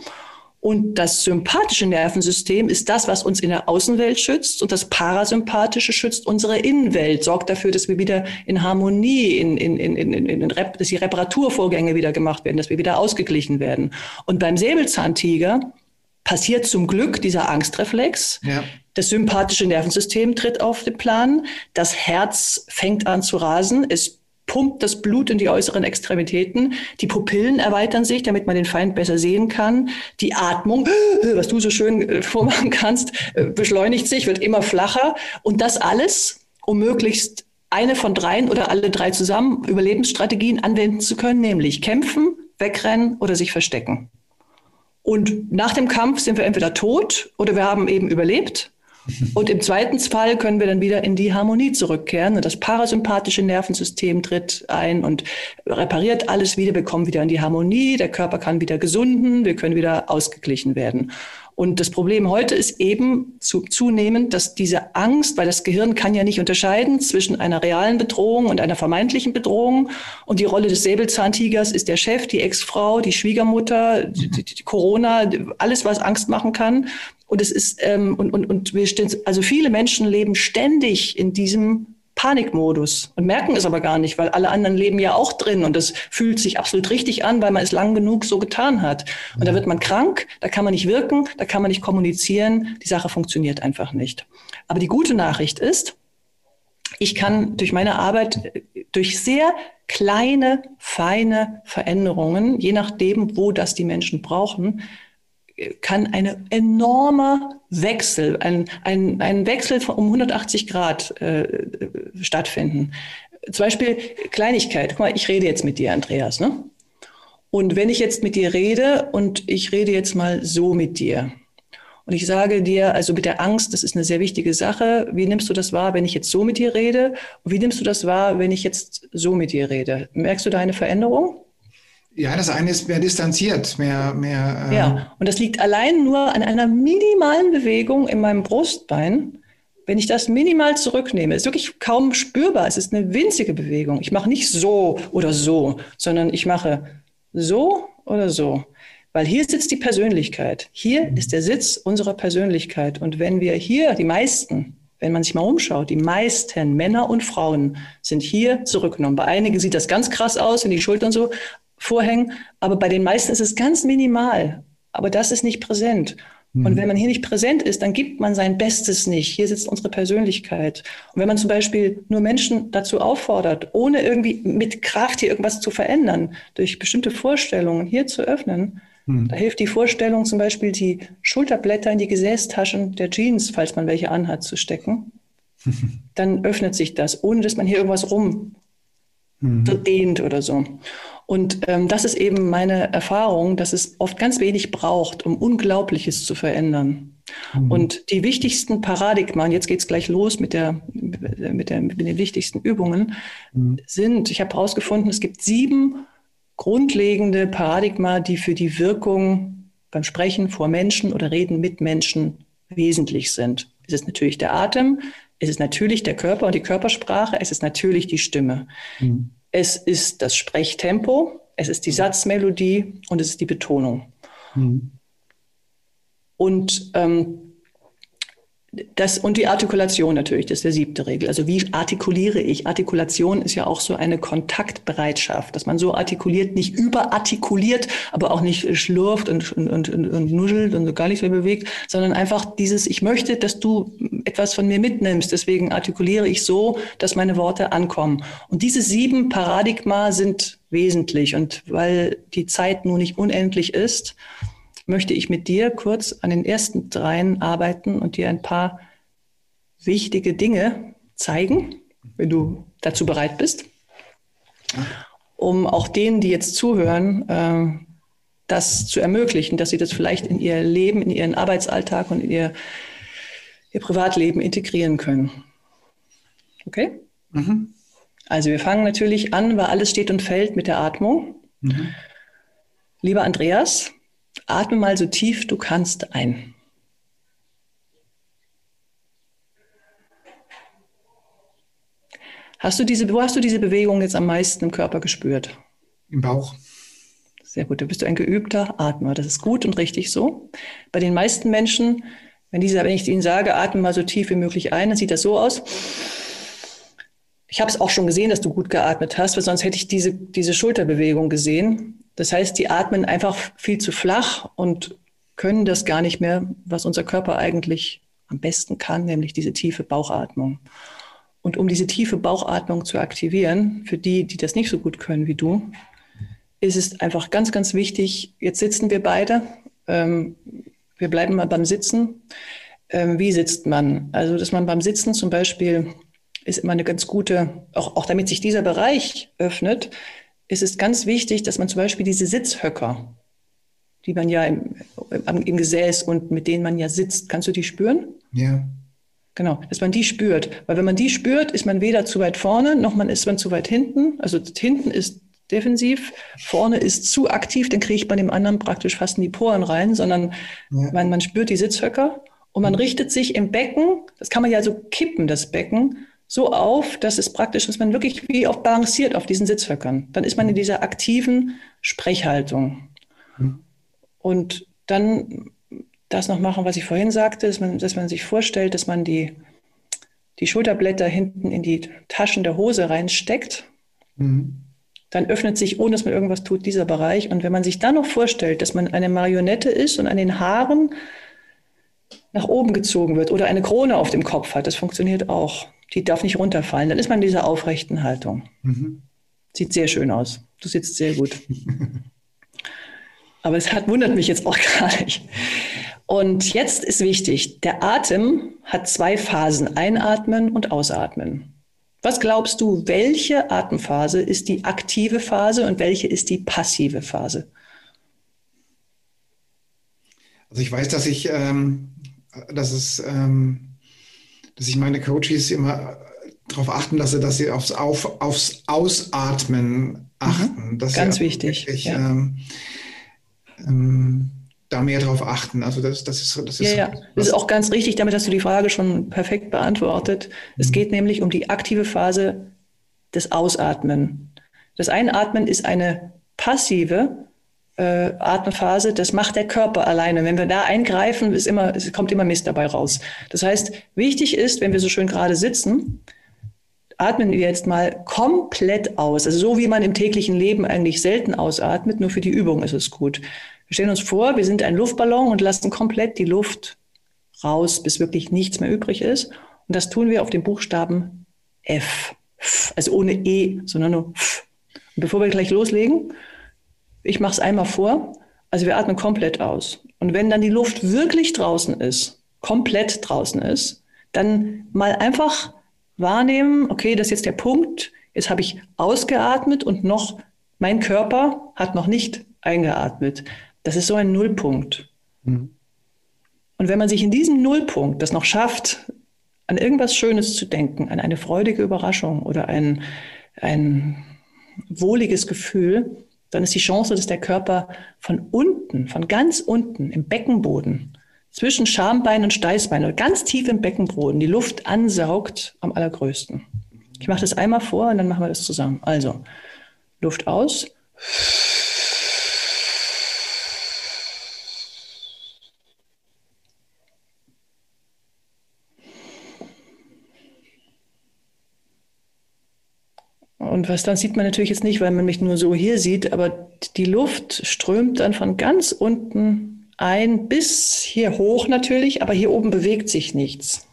Und das sympathische Nervensystem ist das, was uns in der Außenwelt schützt. Und das parasympathische schützt unsere Innenwelt, sorgt dafür, dass wir wieder in Harmonie, in, in, in, in, in dass die Reparaturvorgänge wieder gemacht werden, dass wir wieder ausgeglichen werden. Und beim Säbelzahntiger passiert zum Glück dieser Angstreflex. Ja. Das sympathische Nervensystem tritt auf den Plan. Das Herz fängt an zu rasen. Es pumpt das Blut in die äußeren Extremitäten. Die Pupillen erweitern sich, damit man den Feind besser sehen kann. Die Atmung, was du so schön äh, vormachen kannst, äh, beschleunigt sich, wird immer flacher. Und das alles, um möglichst eine von dreien oder alle drei zusammen Überlebensstrategien anwenden zu können, nämlich kämpfen, wegrennen oder sich verstecken. Und nach dem Kampf sind wir entweder tot oder wir haben eben überlebt. Und im zweiten Fall können wir dann wieder in die Harmonie zurückkehren. Und das parasympathische Nervensystem tritt ein und repariert alles wieder, bekommen wieder in die Harmonie. Der Körper kann wieder gesunden, wir können wieder ausgeglichen werden. Und das Problem heute ist eben zu, zunehmend, dass diese Angst, weil das Gehirn kann ja nicht unterscheiden zwischen einer realen Bedrohung und einer vermeintlichen Bedrohung. Und die Rolle des Säbelzahntigers ist der Chef, die Ex-Frau, die Schwiegermutter, die, die Corona, alles, was Angst machen kann. Und es ist, ähm, und, und, und wir stehen, also viele Menschen leben ständig in diesem Panikmodus und merken es aber gar nicht, weil alle anderen leben ja auch drin und das fühlt sich absolut richtig an, weil man es lang genug so getan hat. Und da wird man krank, da kann man nicht wirken, da kann man nicht kommunizieren, die Sache funktioniert einfach nicht. Aber die gute Nachricht ist, ich kann durch meine Arbeit, durch sehr kleine, feine Veränderungen, je nachdem, wo das die Menschen brauchen, kann ein enormer Wechsel, ein, ein, ein Wechsel um 180 Grad äh, stattfinden. Zum Beispiel Kleinigkeit. Guck mal, ich rede jetzt mit dir, Andreas. Ne? Und wenn ich jetzt mit dir rede und ich rede jetzt mal so mit dir und ich sage dir, also mit der Angst, das ist eine sehr wichtige Sache. Wie nimmst du das wahr, wenn ich jetzt so mit dir rede? Und wie nimmst du das wahr, wenn ich jetzt so mit dir rede? Merkst du da eine Veränderung? Ja, das eine ist mehr distanziert, mehr, mehr. Äh ja, und das liegt allein nur an einer minimalen Bewegung in meinem Brustbein. Wenn ich das minimal zurücknehme, ist wirklich kaum spürbar. Es ist eine winzige Bewegung. Ich mache nicht so oder so, sondern ich mache so oder so. Weil hier sitzt die Persönlichkeit. Hier ist der Sitz unserer Persönlichkeit. Und wenn wir hier, die meisten, wenn man sich mal umschaut, die meisten Männer und Frauen sind hier zurückgenommen. Bei einigen sieht das ganz krass aus, in die Schultern so, vorhängen, aber bei den meisten ist es ganz minimal. Aber das ist nicht präsent. Und mhm. wenn man hier nicht präsent ist, dann gibt man sein Bestes nicht. Hier sitzt unsere Persönlichkeit. Und wenn man zum Beispiel nur Menschen dazu auffordert, ohne irgendwie mit Kraft hier irgendwas zu verändern, durch bestimmte Vorstellungen hier zu öffnen, mhm. da hilft die Vorstellung zum Beispiel, die Schulterblätter in die Gesäßtaschen der Jeans, falls man welche anhat, zu stecken. dann öffnet sich das, ohne dass man hier irgendwas rum mhm. dehnt oder so. Und ähm, das ist eben meine Erfahrung, dass es oft ganz wenig braucht, um Unglaubliches zu verändern. Mhm. Und die wichtigsten Paradigmen, jetzt geht's gleich los mit, der, mit, der, mit den wichtigsten Übungen, mhm. sind, ich habe herausgefunden, es gibt sieben grundlegende Paradigma, die für die Wirkung beim Sprechen vor Menschen oder Reden mit Menschen wesentlich sind. Es ist natürlich der Atem, es ist natürlich der Körper und die Körpersprache, es ist natürlich die Stimme. Mhm. Es ist das Sprechtempo, es ist die Satzmelodie und es ist die Betonung. Mhm. Und ähm, das, und die Artikulation natürlich, das ist der siebte Regel. Also wie artikuliere ich? Artikulation ist ja auch so eine Kontaktbereitschaft, dass man so artikuliert, nicht überartikuliert, aber auch nicht schlurft und, und, und, und nuschelt und gar nicht so bewegt, sondern einfach dieses, ich möchte, dass du etwas von mir mitnimmst. Deswegen artikuliere ich so, dass meine Worte ankommen. Und diese sieben Paradigma sind wesentlich. Und weil die Zeit nun nicht unendlich ist, möchte ich mit dir kurz an den ersten dreien arbeiten und dir ein paar wichtige Dinge zeigen, wenn du dazu bereit bist, um auch denen, die jetzt zuhören, äh, das zu ermöglichen, dass sie das vielleicht in ihr Leben, in ihren Arbeitsalltag und in ihr, ihr Privatleben integrieren können. Okay? Mhm. Also wir fangen natürlich an, weil alles steht und fällt mit der Atmung. Mhm. Lieber Andreas, Atme mal so tief du kannst ein. Hast du diese, wo hast du diese Bewegung jetzt am meisten im Körper gespürt? Im Bauch. Sehr gut, da bist du ein geübter Atmer. Das ist gut und richtig so. Bei den meisten Menschen, wenn, diese, wenn ich ihnen sage, atme mal so tief wie möglich ein, dann sieht das so aus. Ich habe es auch schon gesehen, dass du gut geatmet hast, weil sonst hätte ich diese, diese Schulterbewegung gesehen. Das heißt, die atmen einfach viel zu flach und können das gar nicht mehr, was unser Körper eigentlich am besten kann, nämlich diese tiefe Bauchatmung. Und um diese tiefe Bauchatmung zu aktivieren, für die, die das nicht so gut können wie du, ist es einfach ganz, ganz wichtig, jetzt sitzen wir beide, ähm, wir bleiben mal beim Sitzen. Ähm, wie sitzt man? Also, dass man beim Sitzen zum Beispiel ist immer eine ganz gute, auch, auch damit sich dieser Bereich öffnet, ist es ganz wichtig, dass man zum Beispiel diese Sitzhöcker, die man ja im, im, Gesäß und mit denen man ja sitzt, kannst du die spüren? Ja. Genau, dass man die spürt. Weil wenn man die spürt, ist man weder zu weit vorne, noch man ist man zu weit hinten. Also hinten ist defensiv, vorne ist zu aktiv, dann kriegt man dem anderen praktisch fast in die Poren rein, sondern ja. man, man spürt die Sitzhöcker und man richtet sich im Becken, das kann man ja so kippen, das Becken, so auf, dass es praktisch, dass man wirklich wie auf balanciert auf diesen Sitzhöckern. Dann ist man in dieser aktiven Sprechhaltung. Mhm. Und dann das noch machen, was ich vorhin sagte, dass man, dass man sich vorstellt, dass man die, die Schulterblätter hinten in die Taschen der Hose reinsteckt. Mhm. Dann öffnet sich, ohne dass man irgendwas tut, dieser Bereich. Und wenn man sich dann noch vorstellt, dass man eine Marionette ist und an den Haaren nach oben gezogen wird oder eine Krone auf dem Kopf hat, das funktioniert auch die darf nicht runterfallen. Dann ist man in dieser aufrechten Haltung. Mhm. Sieht sehr schön aus. Du sitzt sehr gut. Aber es hat, wundert mich jetzt auch gar nicht. Und jetzt ist wichtig, der Atem hat zwei Phasen, einatmen und ausatmen. Was glaubst du, welche Atemphase ist die aktive Phase und welche ist die passive Phase? Also ich weiß, dass ich, ähm, dass es ähm, dass ich meine Coaches immer darauf achten lasse, dass sie aufs, Auf, aufs Ausatmen achten. Mhm. Ganz wichtig. Wirklich, ja. ähm, ähm, da mehr drauf achten. Also das, das ist, das ist, ja, ja. Das ist auch ganz richtig. Damit hast du die Frage schon perfekt beantwortet. Mhm. Es geht nämlich um die aktive Phase des Ausatmen. Das Einatmen ist eine passive äh, Atemphase, das macht der Körper alleine. Wenn wir da eingreifen, ist immer, es kommt immer Mist dabei raus. Das heißt, wichtig ist, wenn wir so schön gerade sitzen, atmen wir jetzt mal komplett aus. Also so wie man im täglichen Leben eigentlich selten ausatmet, nur für die Übung ist es gut. Wir stellen uns vor, wir sind ein Luftballon und lassen komplett die Luft raus, bis wirklich nichts mehr übrig ist. Und das tun wir auf dem Buchstaben F. Also ohne E, sondern nur F. Und bevor wir gleich loslegen, ich mache es einmal vor. Also wir atmen komplett aus. Und wenn dann die Luft wirklich draußen ist, komplett draußen ist, dann mal einfach wahrnehmen, okay, das ist jetzt der Punkt. Jetzt habe ich ausgeatmet und noch, mein Körper hat noch nicht eingeatmet. Das ist so ein Nullpunkt. Mhm. Und wenn man sich in diesem Nullpunkt das noch schafft, an irgendwas Schönes zu denken, an eine freudige Überraschung oder ein, ein wohliges Gefühl, dann ist die Chance, dass der Körper von unten, von ganz unten im Beckenboden, zwischen Schambein und Steißbein oder ganz tief im Beckenboden die Luft ansaugt, am allergrößten. Ich mache das einmal vor und dann machen wir das zusammen. Also, Luft aus. Und was dann sieht man natürlich jetzt nicht, weil man mich nur so hier sieht, aber die Luft strömt dann von ganz unten ein bis hier hoch natürlich, aber hier oben bewegt sich nichts.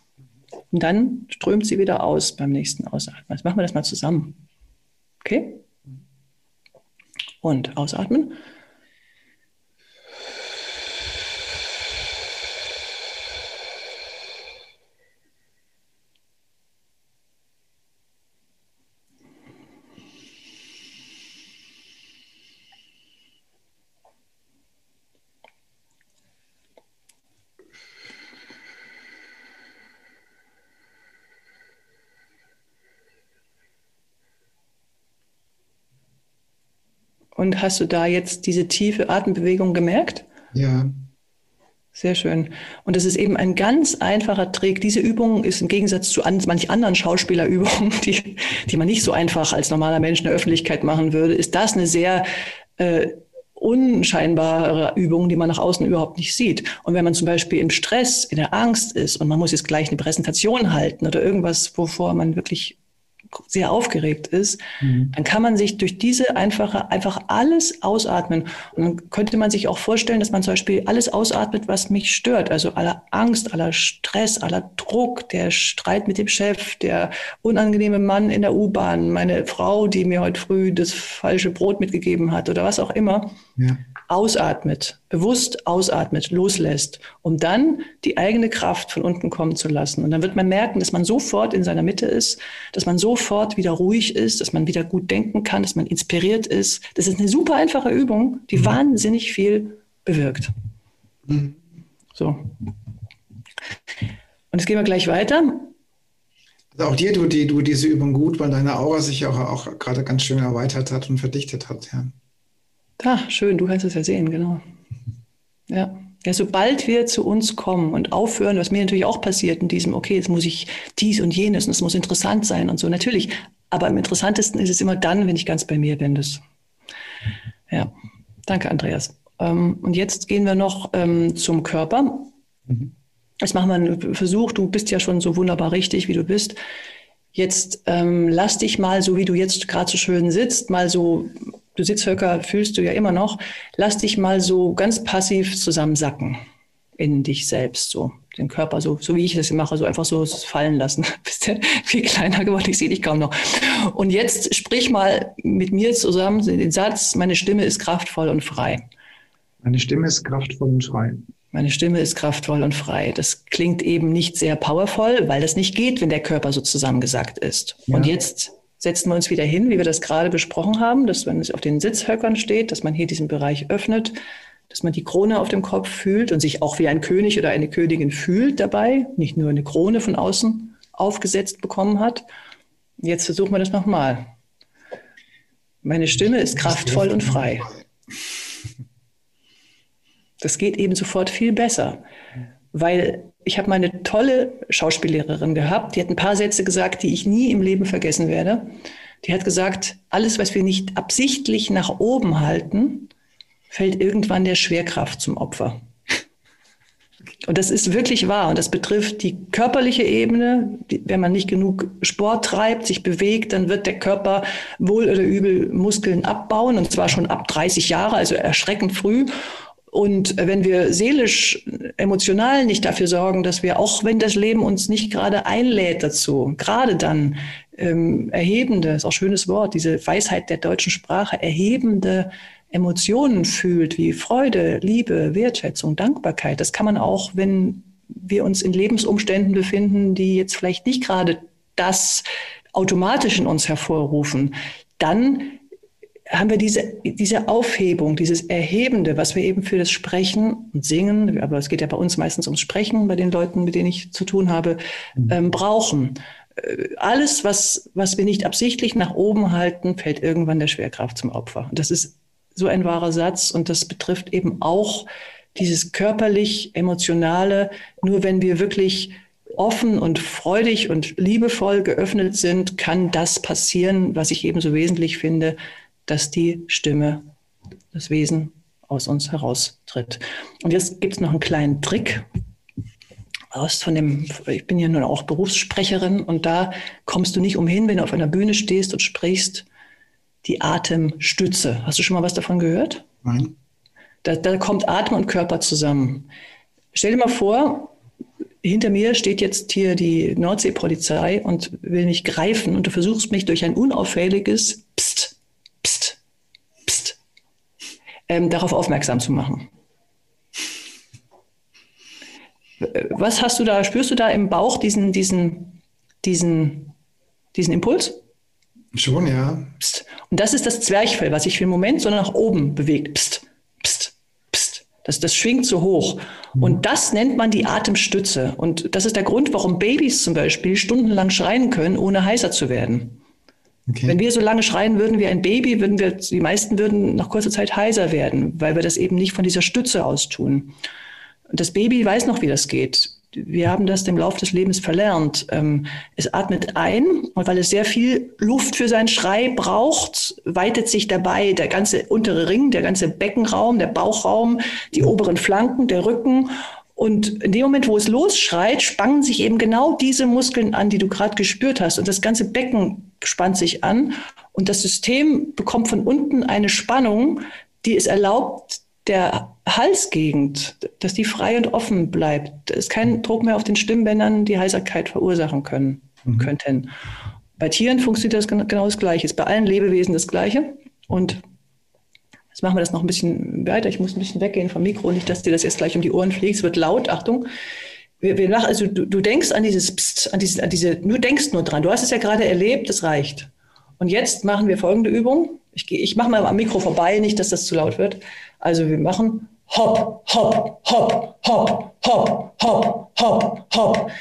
Und dann strömt sie wieder aus beim nächsten Ausatmen. Jetzt machen wir das mal zusammen. Okay? Und ausatmen. Und hast du da jetzt diese tiefe Atembewegung gemerkt? Ja. Sehr schön. Und das ist eben ein ganz einfacher Trick. Diese Übung ist im Gegensatz zu an, manch anderen Schauspielerübungen, die, die man nicht so einfach als normaler Mensch in der Öffentlichkeit machen würde, ist das eine sehr äh, unscheinbare Übung, die man nach außen überhaupt nicht sieht. Und wenn man zum Beispiel im Stress, in der Angst ist und man muss jetzt gleich eine Präsentation halten oder irgendwas, wovor man wirklich sehr aufgeregt ist, mhm. dann kann man sich durch diese einfache, einfach alles ausatmen. Und dann könnte man sich auch vorstellen, dass man zum Beispiel alles ausatmet, was mich stört. Also aller Angst, aller Stress, aller Druck, der Streit mit dem Chef, der unangenehme Mann in der U-Bahn, meine Frau, die mir heute früh das falsche Brot mitgegeben hat oder was auch immer. Ja ausatmet, bewusst ausatmet, loslässt, um dann die eigene Kraft von unten kommen zu lassen. Und dann wird man merken, dass man sofort in seiner Mitte ist, dass man sofort wieder ruhig ist, dass man wieder gut denken kann, dass man inspiriert ist. Das ist eine super einfache Übung, die mhm. wahnsinnig viel bewirkt. Mhm. So. Und jetzt gehen wir gleich weiter. Also auch dir tut die, du diese Übung gut, weil deine Aura sich auch, auch gerade ganz schön erweitert hat und verdichtet hat. Ja. Ah, schön, du kannst es ja sehen, genau. Ja. Ja, sobald wir zu uns kommen und aufhören, was mir natürlich auch passiert in diesem, okay, jetzt muss ich dies und jenes und es muss interessant sein und so, natürlich. Aber am interessantesten ist es immer dann, wenn ich ganz bei mir bin. Das, ja, danke, Andreas. Ähm, und jetzt gehen wir noch ähm, zum Körper. Mhm. Jetzt machen wir einen Versuch. Du bist ja schon so wunderbar richtig, wie du bist. Jetzt ähm, lass dich mal, so wie du jetzt gerade so schön sitzt, mal so du Sitzhöcker fühlst du ja immer noch, lass dich mal so ganz passiv zusammensacken in dich selbst, so den Körper, so, so wie ich das mache, so einfach so fallen lassen. Bist ja viel kleiner geworden, ich sehe dich kaum noch. Und jetzt sprich mal mit mir zusammen den Satz, meine Stimme ist kraftvoll und frei. Meine Stimme ist kraftvoll und frei. Meine Stimme ist kraftvoll und frei. Das klingt eben nicht sehr powervoll, weil das nicht geht, wenn der Körper so zusammengesackt ist. Ja. Und jetzt setzen wir uns wieder hin, wie wir das gerade besprochen haben, dass man auf den Sitzhöckern steht, dass man hier diesen Bereich öffnet, dass man die Krone auf dem Kopf fühlt und sich auch wie ein König oder eine Königin fühlt dabei, nicht nur eine Krone von außen aufgesetzt bekommen hat. Jetzt versuchen wir das nochmal. Meine Stimme ist kraftvoll und frei. Das geht eben sofort viel besser, weil ich habe meine tolle Schauspiellehrerin gehabt, die hat ein paar Sätze gesagt, die ich nie im Leben vergessen werde. Die hat gesagt, alles, was wir nicht absichtlich nach oben halten, fällt irgendwann der Schwerkraft zum Opfer. Und das ist wirklich wahr. Und das betrifft die körperliche Ebene. wenn man nicht genug Sport treibt, sich bewegt, dann wird der Körper wohl oder übel Muskeln abbauen. Und zwar schon ab 30 Jahre, also erschreckend früh. Und wenn wir seelisch, emotional nicht dafür sorgen, dass wir, auch wenn das Leben uns nicht gerade einlädt dazu, gerade dann ähm, erhebende, ist auch ein schönes Wort, diese Weisheit der deutschen Sprache, erhebende Emotionen fühlt, wie Freude, Liebe, Wertschätzung, Dankbarkeit. Das kann man auch, wenn wir uns in Lebensumständen befinden, die jetzt vielleicht nicht gerade das automatisch in uns hervorrufen, dann haben wir diese, diese Aufhebung, dieses Erhebende, was wir eben für das Sprechen und Singen, aber es geht ja bei uns meistens ums Sprechen, bei den Leuten, mit denen ich zu tun habe, mhm. ähm, brauchen. Äh, alles, was, was wir nicht absichtlich nach oben halten, fällt irgendwann der Schwerkraft zum Opfer. Und das ist so ein wahrer Satz und das betrifft eben auch dieses körperlich emotionale, nur wenn wir wirklich offen und freudig und liebevoll geöffnet sind, kann das passieren, was ich eben so wesentlich finde, dass die Stimme, das Wesen aus uns heraustritt. Und jetzt gibt es noch einen kleinen Trick. Aus von dem, ich bin ja nun auch Berufssprecherin und da kommst du nicht umhin, wenn du auf einer Bühne stehst und sprichst, die Atemstütze. Hast du schon mal was davon gehört? Nein. Da, da kommt Atem und Körper zusammen. Stell dir mal vor, hinter mir steht jetzt hier die Nordseepolizei und will mich greifen und du versuchst mich durch ein unauffälliges Psst ähm, darauf aufmerksam zu machen. Was hast du da, spürst du da im Bauch diesen, diesen, diesen, diesen Impuls? Schon, ja. Psst. Und das ist das Zwerchfell, was sich für den Moment so nach oben bewegt. Psst, psst, psst. Das, das schwingt so hoch. Mhm. Und das nennt man die Atemstütze. Und das ist der Grund, warum Babys zum Beispiel stundenlang schreien können, ohne heißer zu werden. Okay. Wenn wir so lange schreien würden wie ein Baby, würden wir, die meisten würden nach kurzer Zeit heiser werden, weil wir das eben nicht von dieser Stütze aus tun. Das Baby weiß noch, wie das geht. Wir haben das im Laufe des Lebens verlernt. Ähm, es atmet ein und weil es sehr viel Luft für seinen Schrei braucht, weitet sich dabei der ganze untere Ring, der ganze Beckenraum, der Bauchraum, die oberen Flanken, der Rücken Und in dem Moment, wo es losschreit, spannen sich eben genau diese Muskeln an, die du gerade gespürt hast. Und das ganze Becken spannt sich an. Und das System bekommt von unten eine Spannung, die es erlaubt, der Halsgegend, dass die frei und offen bleibt. Da ist kein Druck mehr auf den Stimmbändern, die Heiserkeit verursachen können, mhm. könnten. Bei Tieren funktioniert das genau das Gleiche. Ist bei allen Lebewesen das Gleiche. Und jetzt machen wir das noch ein bisschen weiter. Ich muss ein bisschen weggehen vom Mikro, nicht, dass dir das jetzt gleich um die Ohren fliegt. Es wird laut. Achtung. Wir, wir machen, also du, du denkst an dieses, Psst, an diese, an diese, du denkst nur dran. Du hast es ja gerade erlebt, das reicht. Und jetzt machen wir folgende Übung. Ich, ich mache mal am Mikro vorbei, nicht, dass das zu laut wird. Also wir machen hopp, hopp, hopp, hopp, hopp, hopp, hopp, hopp.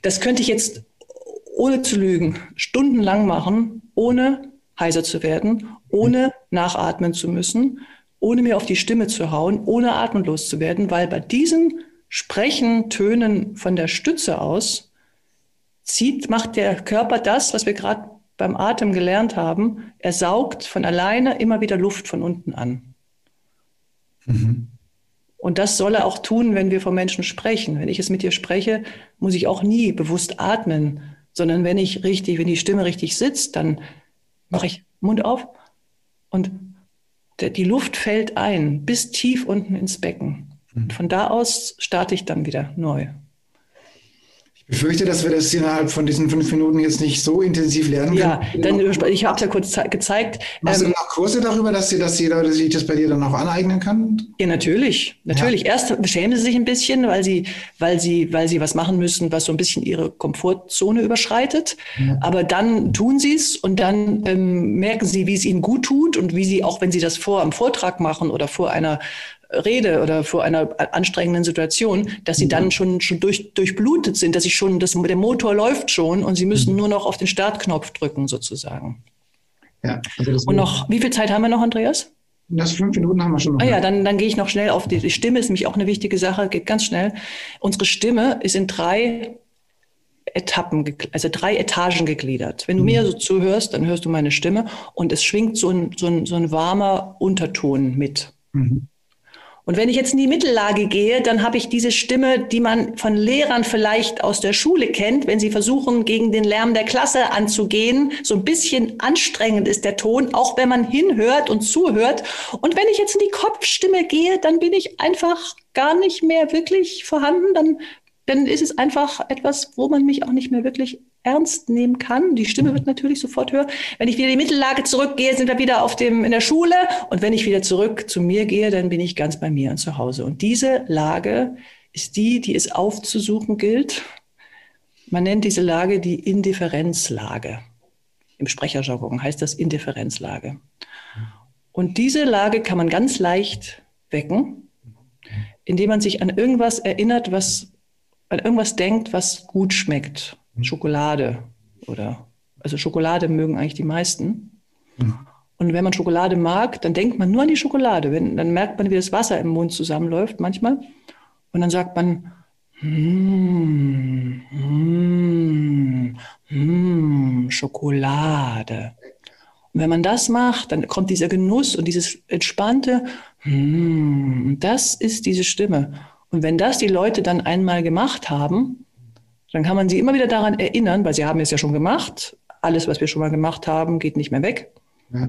Das könnte ich jetzt ohne zu lügen stundenlang machen, ohne heiser zu werden, ohne nachatmen zu müssen, ohne mir auf die Stimme zu hauen, ohne atemlos zu werden, weil bei diesen Sprechen, Tönen von der Stütze aus zieht, macht der Körper das, was wir gerade beim Atem gelernt haben. Er saugt von alleine immer wieder Luft von unten an. Mhm. Und das soll er auch tun, wenn wir von Menschen sprechen. Wenn ich es mit dir spreche, muss ich auch nie bewusst atmen, sondern wenn ich richtig, wenn die Stimme richtig sitzt, dann mache ich Mund auf und die Luft fällt ein bis tief unten ins Becken. Und mhm. von da aus starte ich dann wieder neu. Ich befürchte, dass wir das innerhalb von diesen fünf Minuten jetzt nicht so intensiv lernen können. Ja, dann, ich habe es ja kurz gezeigt. Machst ähm, du noch Kurse darüber, dass, sie, dass die Leute sich das bei dir dann auch aneignen können? Ja, natürlich. Natürlich. Ja. Erst schämen sie sich ein bisschen, weil sie, weil, sie, weil sie was machen müssen, was so ein bisschen ihre Komfortzone überschreitet. Ja. Aber dann tun sie es und dann ähm, merken sie, wie es ihnen gut tut und wie sie, auch wenn sie das vor am Vortrag machen oder vor einer rede oder vor einer anstrengenden Situation, dass sie dann mhm. schon, schon durch, durchblutet sind, dass ich schon, das, der Motor läuft schon und sie müssen mhm. nur noch auf den Startknopf drücken sozusagen. Ja, also und noch, wie viel Zeit haben wir noch, Andreas? Das fünf Minuten haben wir schon noch. Ah ja, dann, dann gehe ich noch schnell auf die, die Stimme, ist nämlich auch eine wichtige Sache, geht ganz schnell. Unsere Stimme ist in drei Etappen, also drei Etagen gegliedert. Wenn du mhm. mir so zuhörst, dann hörst du meine Stimme und es schwingt so ein, so ein, so ein warmer Unterton mit. Mhm. Und wenn ich jetzt in die Mittellage gehe, dann habe ich diese Stimme, die man von Lehrern vielleicht aus der Schule kennt, wenn sie versuchen, gegen den Lärm der Klasse anzugehen. So ein bisschen anstrengend ist der Ton, auch wenn man hinhört und zuhört. Und wenn ich jetzt in die Kopfstimme gehe, dann bin ich einfach gar nicht mehr wirklich vorhanden. Dann, dann ist es einfach etwas, wo man mich auch nicht mehr wirklich ernst nehmen kann. Die Stimme wird natürlich sofort höher. Wenn ich wieder in die Mittellage zurückgehe, sind wir wieder auf dem, in der Schule. Und wenn ich wieder zurück zu mir gehe, dann bin ich ganz bei mir und zu Hause. Und diese Lage ist die, die es aufzusuchen gilt. Man nennt diese Lage die Indifferenzlage. Im Sprecherjargon heißt das Indifferenzlage. Und diese Lage kann man ganz leicht wecken, indem man sich an irgendwas erinnert, was, an irgendwas denkt, was gut schmeckt Schokolade oder also Schokolade mögen eigentlich die meisten. Mhm. Und wenn man Schokolade mag, dann denkt man nur an die Schokolade. Wenn, dann merkt man, wie das Wasser im Mund zusammenläuft manchmal. Und dann sagt man, mm, mm, mm, Schokolade. Und wenn man das macht, dann kommt dieser Genuss und dieses entspannte, mm, das ist diese Stimme. Und wenn das die Leute dann einmal gemacht haben, dann kann man sie immer wieder daran erinnern, weil sie haben es ja schon gemacht. Alles, was wir schon mal gemacht haben, geht nicht mehr weg. Ja.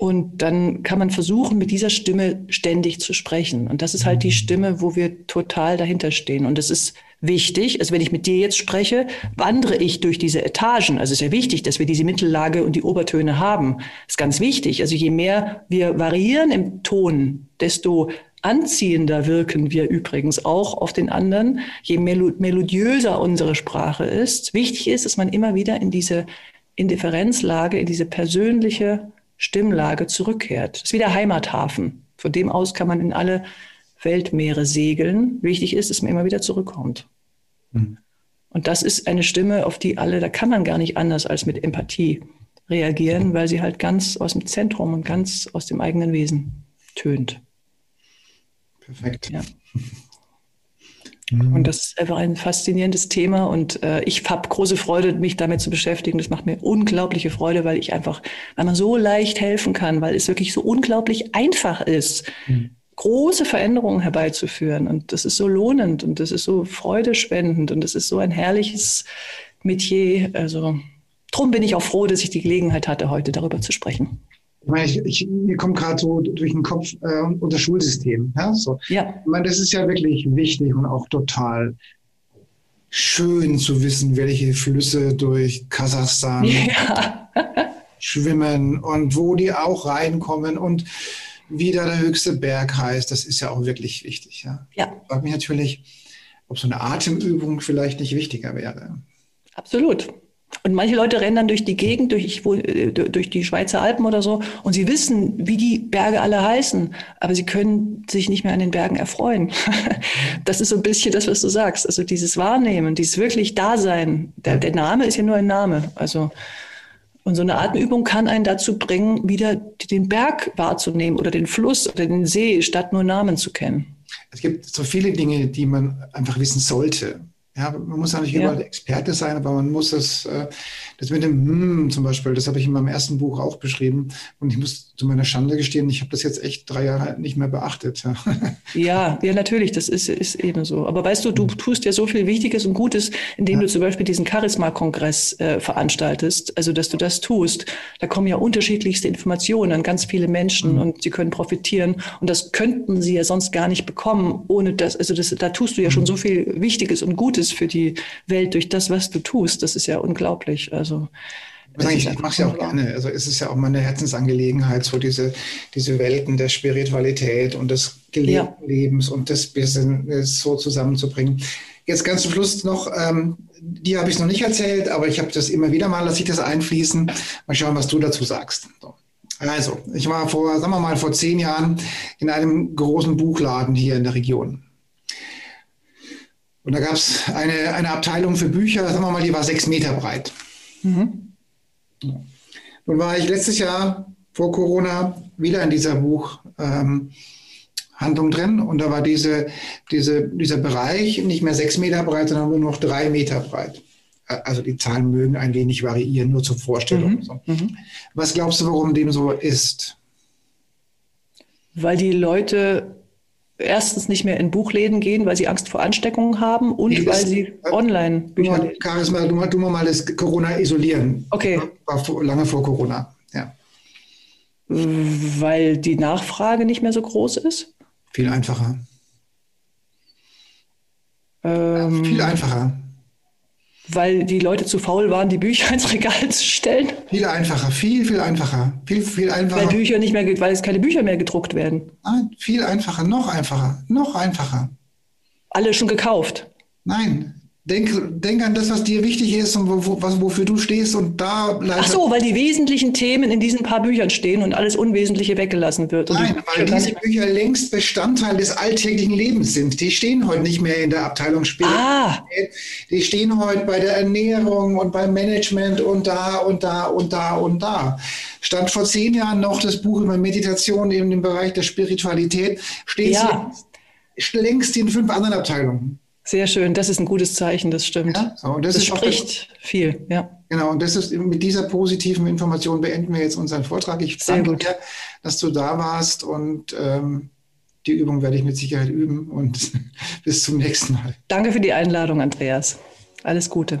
Und dann kann man versuchen, mit dieser Stimme ständig zu sprechen. Und das ist halt die Stimme, wo wir total dahinter stehen. Und es ist wichtig, also wenn ich mit dir jetzt spreche, wandere ich durch diese Etagen. Also es ist ja wichtig, dass wir diese Mittellage und die Obertöne haben. Das ist ganz wichtig. Also je mehr wir variieren im Ton, desto anziehender wirken wir übrigens auch auf den anderen, je melodiöser unsere Sprache ist. Wichtig ist, dass man immer wieder in diese Indifferenzlage, in diese persönliche Stimmlage zurückkehrt. Das ist wie der Heimathafen. Von dem aus kann man in alle Weltmeere segeln. Wichtig ist, dass man immer wieder zurückkommt. Mhm. Und das ist eine Stimme, auf die alle, da kann man gar nicht anders als mit Empathie reagieren, weil sie halt ganz aus dem Zentrum und ganz aus dem eigenen Wesen tönt. Perfekt. Ja. Mhm. Und das ist einfach ein faszinierendes Thema und äh, ich habe große Freude, mich damit zu beschäftigen. Das macht mir unglaubliche Freude, weil ich einfach, weil man so leicht helfen kann, weil es wirklich so unglaublich einfach ist. Mhm große Veränderungen herbeizuführen. Und das ist so lohnend und das ist so freudespendend und das ist so ein herrliches Metier. Also drum bin ich auch froh, dass ich die Gelegenheit hatte, heute darüber zu sprechen. Ich meine, ich, ich, mir kommt gerade so durch den Kopf äh, unser Schulsystem. Ja, so. ja. Ich meine, das ist ja wirklich wichtig und auch total schön zu wissen, welche Flüsse durch Kasachstan ja. schwimmen und wo die auch reinkommen und wie da der höchste Berg heißt. Das ist ja auch wirklich wichtig. Ja. ja. Ich frage mich natürlich, ob so eine Atemübung vielleicht nicht wichtiger wäre. Absolut. Und manche Leute rennen dann durch die Gegend, durch, äh, durch die Schweizer Alpen oder so, und sie wissen, wie die Berge alle heißen, aber sie können sich nicht mehr an den Bergen erfreuen. Das ist so ein bisschen das, was du sagst. Also dieses Wahrnehmen, dieses wirklich Dasein. Der, der Name ist ja nur ein Name. Also, und so eine Atemübung kann einen dazu bringen, wieder den Berg wahrzunehmen oder den Fluss oder den See, statt nur Namen zu kennen. Es gibt so viele Dinge, die man einfach wissen sollte. Ja, man muss ja nicht ja. überall Experte sein, aber man muss das, äh, das mit dem hm zum Beispiel, das habe ich in meinem ersten Buch auch beschrieben. Und ich muss zu meiner Schande gestehen, ich habe das jetzt echt drei Jahre nicht mehr beachtet. Ja, ja, natürlich, das ist, ist eben so. Aber weißt du, du mhm. tust ja so viel Wichtiges und Gutes, indem ja. du zum Beispiel diesen Charisma-Kongress äh, veranstaltest, also dass du das tust. Da kommen ja unterschiedlichste Informationen an ganz viele Menschen mhm. und sie können profitieren. Und das könnten sie ja sonst gar nicht bekommen, ohne das, also das, da tust du ja schon mhm. so viel Wichtiges und Gutes Gutes für die Welt durch das, was du tust. Das ist ja unglaublich. Also ich, ich mache es ja auch gerne. Also es ist ja auch meine Herzensangelegenheit, so diese, diese Welten der Spiritualität und des gelebten ja. Lebens und des Business so zusammenzubringen. Jetzt ganz zum Schluss noch, ähm, die habe ich noch nicht erzählt, aber ich habe das immer wieder mal, lasse ich das einfließen. Mal schauen, was du dazu sagst. So. Also, ich war vor, sagen wir mal, vor zehn Jahren in einem großen Buchladen hier in der Region. Und da gab es eine, eine Abteilung für Bücher, sagen wir mal, die war sechs Meter breit. Mhm. Nun war ich letztes Jahr vor Corona wieder in dieser Buchhandlung ähm, drin und da war diese, diese, dieser Bereich nicht mehr sechs Meter breit, sondern nur noch drei Meter breit. Also die Zahlen mögen ein wenig variieren, nur zur Vorstellung. Mhm. So. Mhm. Was glaubst du, warum dem so ist? Weil die Leute erstens nicht mehr in Buchläden gehen, weil sie Angst vor Ansteckungen haben und nee, weil sie online Bücher lesen. Charisma, du, du mal das Corona isolieren. Okay. War lange vor Corona, ja. Weil die Nachfrage nicht mehr so groß ist? Viel einfacher. Ähm, viel einfacher weil die Leute zu faul waren, die Bücher ins Regal zu stellen. Viel einfacher, viel, viel einfacher. Viel, viel einfacher. Weil Bücher nicht mehr, weil es keine Bücher mehr gedruckt werden. Nein, viel einfacher, noch einfacher, noch einfacher. Alle schon gekauft. Nein, Denk, denk an das, was dir wichtig ist und wo, wo, was, wofür du stehst und da Ach so, weil die wesentlichen Themen in diesen paar Büchern stehen und alles Unwesentliche weggelassen wird. Nein, weil diese Bücher längst Bestandteil des alltäglichen Lebens sind. Die stehen heute nicht mehr in der Abteilung Spiritualität. Ah. Die stehen heute bei der Ernährung und beim Management und da und da und da und da. Stand vor zehn Jahren noch das Buch über Meditation in dem Bereich der Spiritualität, steht ja. längst in fünf anderen Abteilungen. Sehr schön, das ist ein gutes Zeichen, das stimmt. Ja, so, das, das spricht das, viel, ja. Genau, und das ist mit dieser positiven Information beenden wir jetzt unseren Vortrag. Ich Sehr danke gut. dir, dass du da warst und ähm, die Übung werde ich mit Sicherheit üben und bis zum nächsten Mal. Danke für die Einladung, Andreas. Alles Gute.